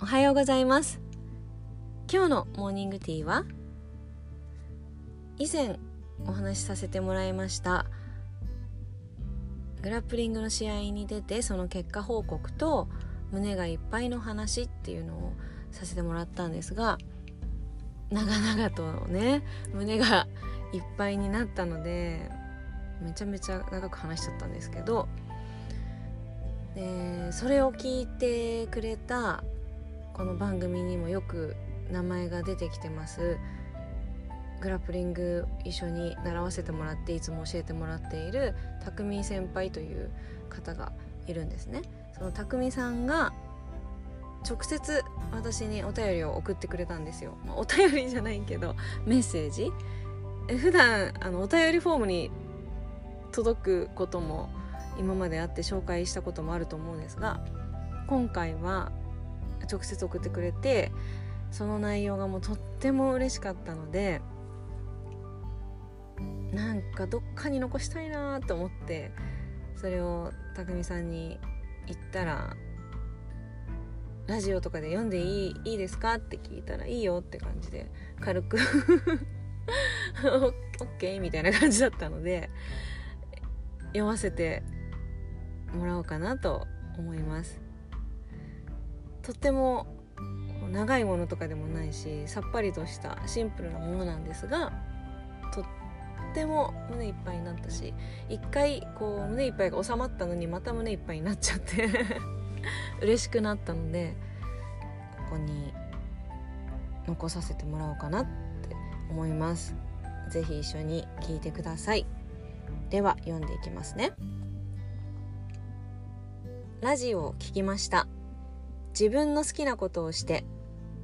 おはようございます。今日のモーニングティーは以前お話しさせてもらいましたグラップリングの試合に出てその結果報告と胸がいっぱいの話っていうのをさせてもらったんですが長々とね胸がいっぱいになったのでめちゃめちゃ長く話しちゃったんですけどでそれを聞いてくれたこの番組にもよく名前が出てきてます。グラップリング一緒に習わせてもらっていつも教えてもらっている匠先輩という方がいるんですね。その匠さんが直接私にお便りを送ってくれたんですよ、まあ、お便りじゃないけどメッセージ。普段あのお便りフォームに届くことも今まであって紹介したこともあると思うんですが今回は直接送ってくれてその内容がもうとっても嬉しかったのでなんかどっかに残したいなと思ってそれを匠さんに言ったら「ラジオとかで読んでいいいいですか?」って聞いたら「いいよ」って感じで軽く オッケーみたいな感じだったので読ませてもらおうかなと思います。とっても長いものとかでもないしさっぱりとしたシンプルなものなんですがとっても胸いっぱいになったし一回こう胸いっぱいが収まったのにまた胸いっぱいになっちゃって 嬉しくなったのでここに残させてもらおうかなって思います。是非一緒に聞いてください。では読んでいきますね。ラジオを聞きました。自分の好きなことをして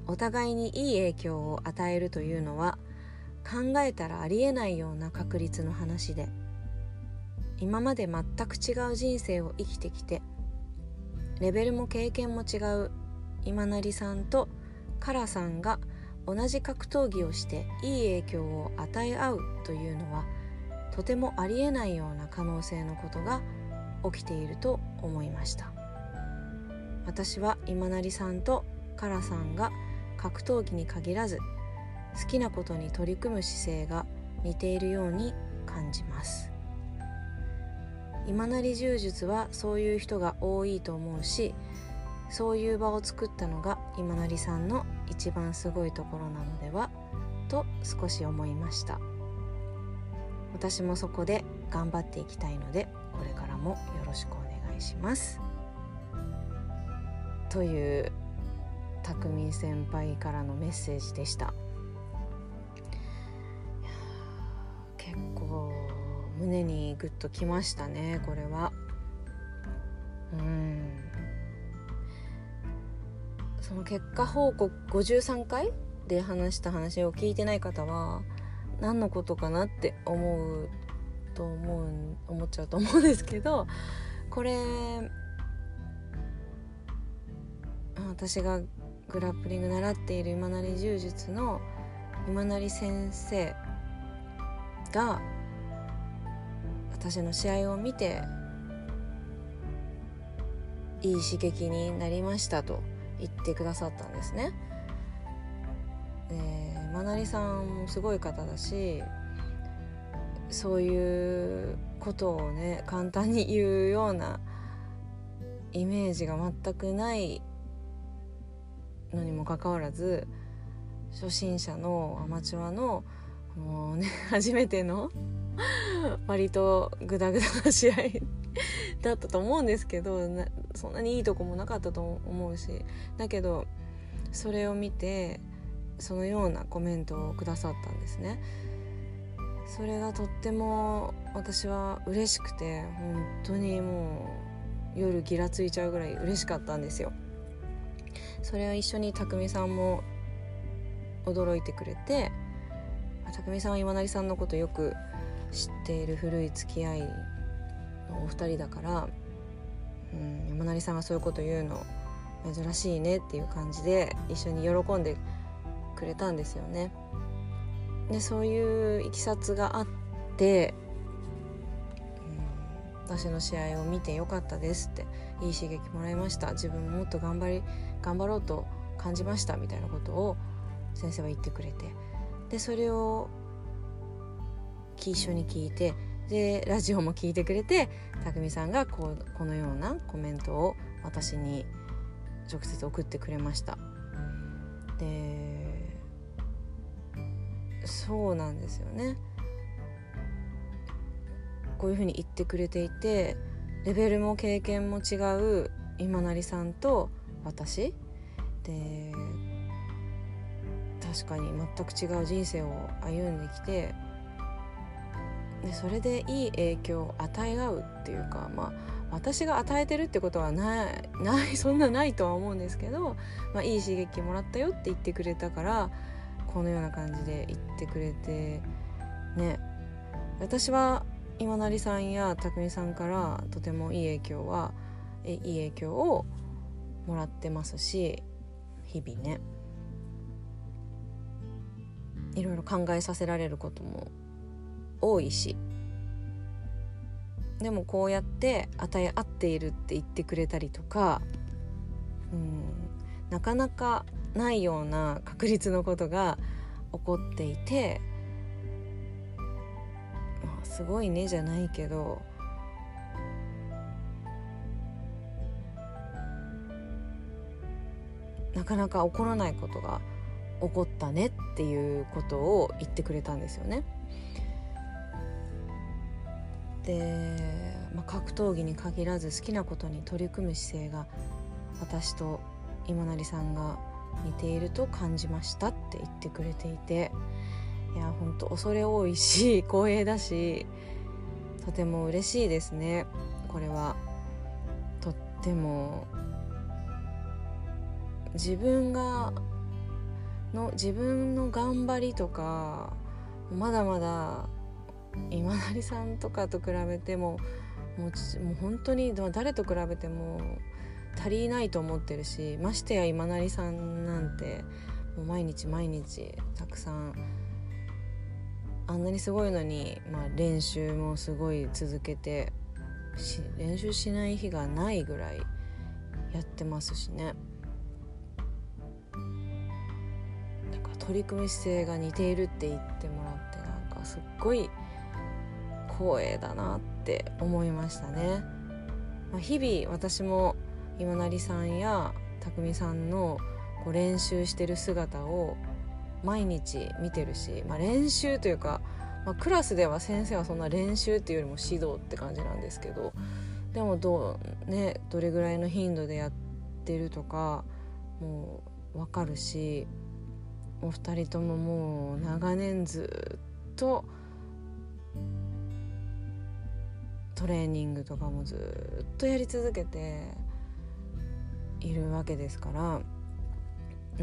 お互いにいい影響を与えるというのは考えたらありえないような確率の話で今まで全く違う人生を生きてきてレベルも経験も違う今成さんとカラさんが同じ格闘技をしていい影響を与え合うというのはとてもありえないような可能性のことが起きていると思いました。私は今成さんとカラさんが格闘技に限らず好きなことに取り組む姿勢が似ているように感じます。今成柔術はそういう人が多いと思うしそういう場を作ったのが今成さんの一番すごいところなのではと少し思いました。私もそこで頑張っていきたいのでこれからもよろしくお願いします。という匠先輩からのメッセージでした。結構胸にグッときましたねこれは。うん。その結果報告53回で話した話を聞いてない方は何のことかなって思うと思う思っちゃうと思うんですけどこれ私がグラップリング習っている今成柔術の今成先生が私の試合を見ていい刺激になりましたと言ってくださったんですね。今成さんもすごい方だしそういうことをね簡単に言うようなイメージが全くないのにもかかわらず初心者のアマチュアのもうね 初めての 割とグダグダな試合だったと思うんですけどそんなにいいとこもなかったと思うしだけどそれを見てそのようなコメントをくださったんですね。それがとっても私は嬉しくて本当にもう夜ギラついちゃうぐらい嬉しかったんですよ。それを一緒に匠さんも驚いてくれて匠さんは今成さんのことよく知っている古い付き合いのお二人だから、うん、山成さんがそういうこと言うの珍しいねっていう感じで一緒に喜んでくれたんですよね。でそういういきさつがあって、私の試合を見てよかったですっていい刺激もらいました。自分ももっと頑張り頑張ろうと感じましたみたいなことを先生は言ってくれて。でそれを一緒に聞いてでラジオも聞いてくれて匠さんがこうこのようなコメントを私に直接送ってくれました。でそうなんですよね。こういうふうに言ってくれていてレベルも経験も違う今成さんと私。で確かに全く違う人生を歩んできてでそれでいい影響を与え合うっていうかまあ私が与えてるってことはないないそんなないとは思うんですけど、まあ、いい刺激もらったよって言ってくれたからこのような感じで言ってくれてね。私は今成さんや匠さんからとてもいい影響はいい影響をもらってますし日々ね。いろいろ考えさせられることも多いし。でもこうやって与え合っているって言ってくれたりとかうんなかなかないような確率のことが起こっていて、まあ、すごいねじゃないけどなかなか起こらないことが起こったねっていうことを言ってくれたんですよね。で、まあ、格闘技に限らず好きなことに取り組む姿勢が私と今成さんが似ていると感じましたって言ってくれていて。いや本当恐れ多いし 光栄だしとても嬉しいですね。これは。とっても自分がの自分の頑張りとかまだまだ今成さんとかと比べてももうもう本当に誰と比べても足りないと思ってるしましてや今成さんなんてもう毎日毎日たくさんあんなにすごいのに、まあ、練習もすごい続けて練習しない日がないぐらいやってますしね。だか取り組み姿勢が似ているって言ってもらってなんかすっごい光栄だなって思いましたね、まあ、日々私も今成さんや匠さんのこう練習してる姿を毎日見てるし、まあ、練習というか、まあ、クラスでは先生はそんな練習っていうよりも指導って感じなんですけどでもどう、ね、どれぐらいの頻度でやってるとかもう分かるしお二人とももう長年ずっとトレーニングとかもずっとやり続けているわけですから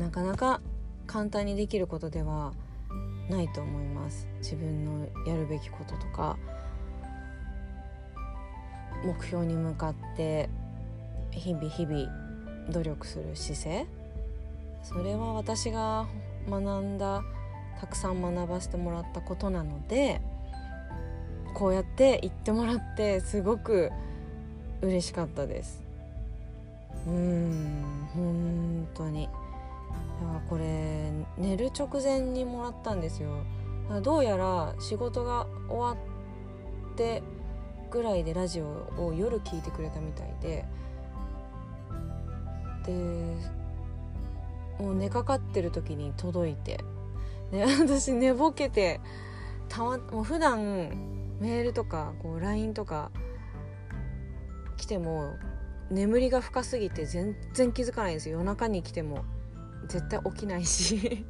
なかなか簡単にできることではないと思います。自分のやるべきこととか目標に向かって日々日々努力する姿勢。それは私が学んだたくさん学ばせてもらったことなのでこうやって言ってもらってすごく嬉しかったです。うん本当に。これ寝る直前にもらったんですよ。どうやら仕事が終わってぐらいでラジオを夜聞いてくれたみたいで。でもう寝かかってる時に届いて。で私寝ぼけてたまもう普段メールとかこう LINE とか来ても眠りが深すぎて全然気づかないんですよ。夜中に来ても。絶対起きないし。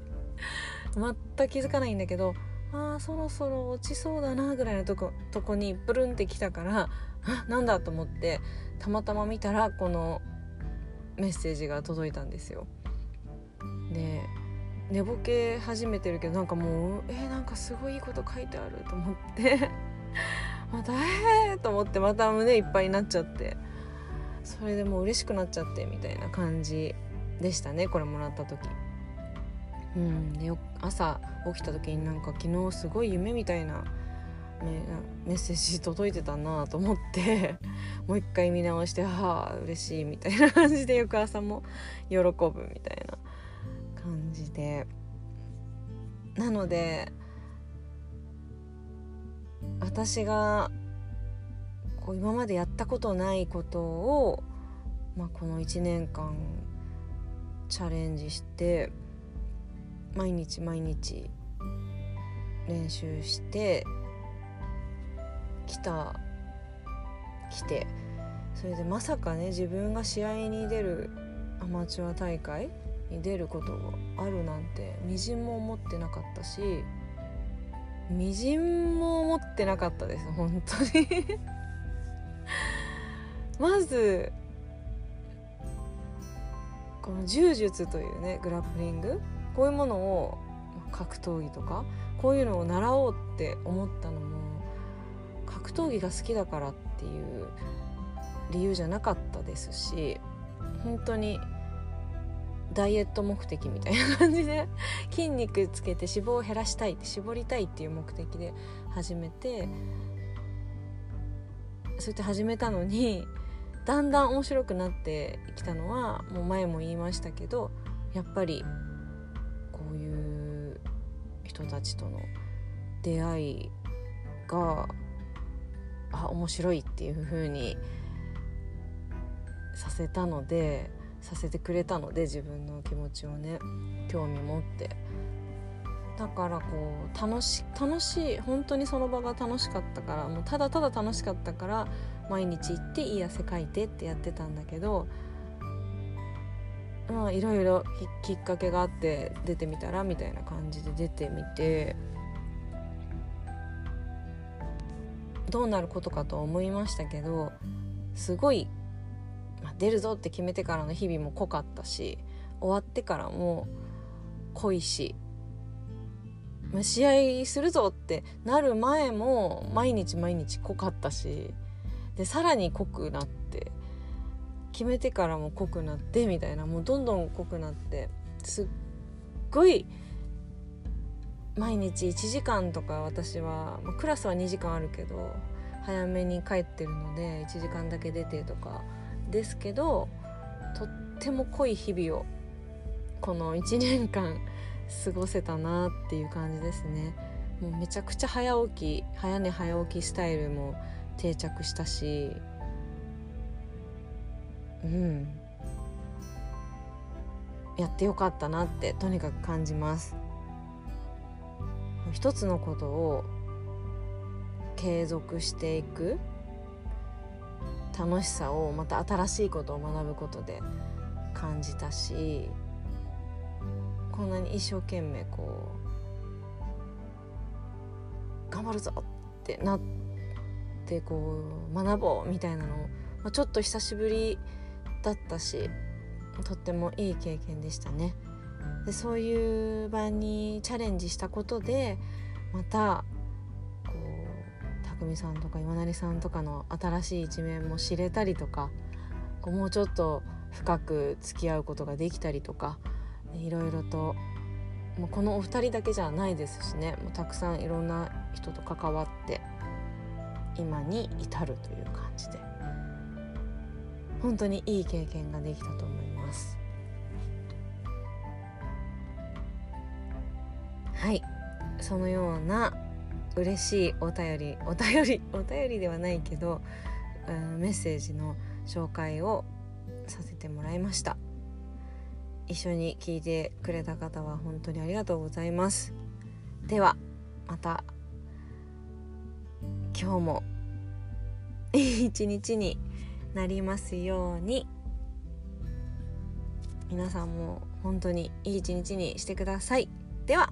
全く気づかないんだけどあーそろそろ落ちそうだなぐらいのとことこにブルンって来たからなんだと思ってたまたま見たらこのメッセージが届いたんですよ。で寝ぼけ始めてるけどなんかもうえー、なんかすごいいいこと書いてあると思って。またえーと思ってまた胸いっぱいになっちゃって。それでもう嬉しくなっちゃってみたいな感じでしたねこれもらった時。うん、で朝起きた時になんか昨日すごい夢みたいなメッセージ届いてたなと思って もう一回見直してはあ嬉しいみたいな感じで翌朝も喜ぶみたいな感じでなので私がこう今までやったことないことを、まあ、この1年間チャレンジして毎日毎日練習してきた来てそれでまさかね自分が試合に出るアマチュア大会に出ることがあるなんてみじんも思ってなかったしみじんも思ってなかったです本当に。まずこの柔術というねグラップリングこういうものを格闘技とかこういうのを習おうって思ったのも格闘技が好きだからっていう理由じゃなかったですし本当にダイエット目的みたいな感じで筋肉つけて脂肪を減らしたいって絞りたいっていう目的で始めてそうやって始めたのにだんだん面白くなってきたのはもう前も言いましたけどやっぱりこういう人たちとの出会いがあ面白いっていう風にさせたのでさせてくれたので自分の気持ちをね興味持って。だからこう楽し楽しい本当にその場が楽しかったからもうただただ楽しかったから毎日行っていい汗かいてってやってたんだけどまあいろいろきっかけがあって出てみたらみたいな感じで出てみてどうなることかと思いましたけどすごい、まあ、出るぞって決めてからの日々も濃かったし終わってからも濃い。し、まあ、試合するぞってなる前も毎日毎日濃かったしでさらに濃くなって決めてからも濃くなってみたいなもうどんどん濃くなってすっごい毎日1時間とか私は、まあ、クラスは2時間あるけど早めに帰ってるので1時間だけ出てとかですけどとっても濃い日々をこの1年間過ごせたなっていう感じですね。もうめちゃくちゃ早起き早寝早起きスタイルも定着したし。うん。やってよかったなってとにかく感じます。一つのことを継続していく。楽しさをまた新しいことを学ぶことで感じたし。こんなに一生懸命こう頑張るぞってなってこう学ぼうみたいなのを、まあ、ちょっと久しぶりだったしとってもいい経験でしたね。でそういう場にチャレンジしたことでまたこう匠さんとか今成さんとかの新しい一面も知れたりとかこうもうちょっと深く付き合うことができたりとかいろいろともうこのお二人だけじゃないですしねもうたくさんいろんな人と関わって今に至るという感じで本当にいい経験ができたと思います。はいそのような嬉しいお便りお便りお便りではないけど、うん、メッセージの紹介をさせてもらいました一緒に聞いてくれた方は本当にありがとうございます。ではまた今日も いい一日になりますように。皆さんも本当にいい一日にしてください。では。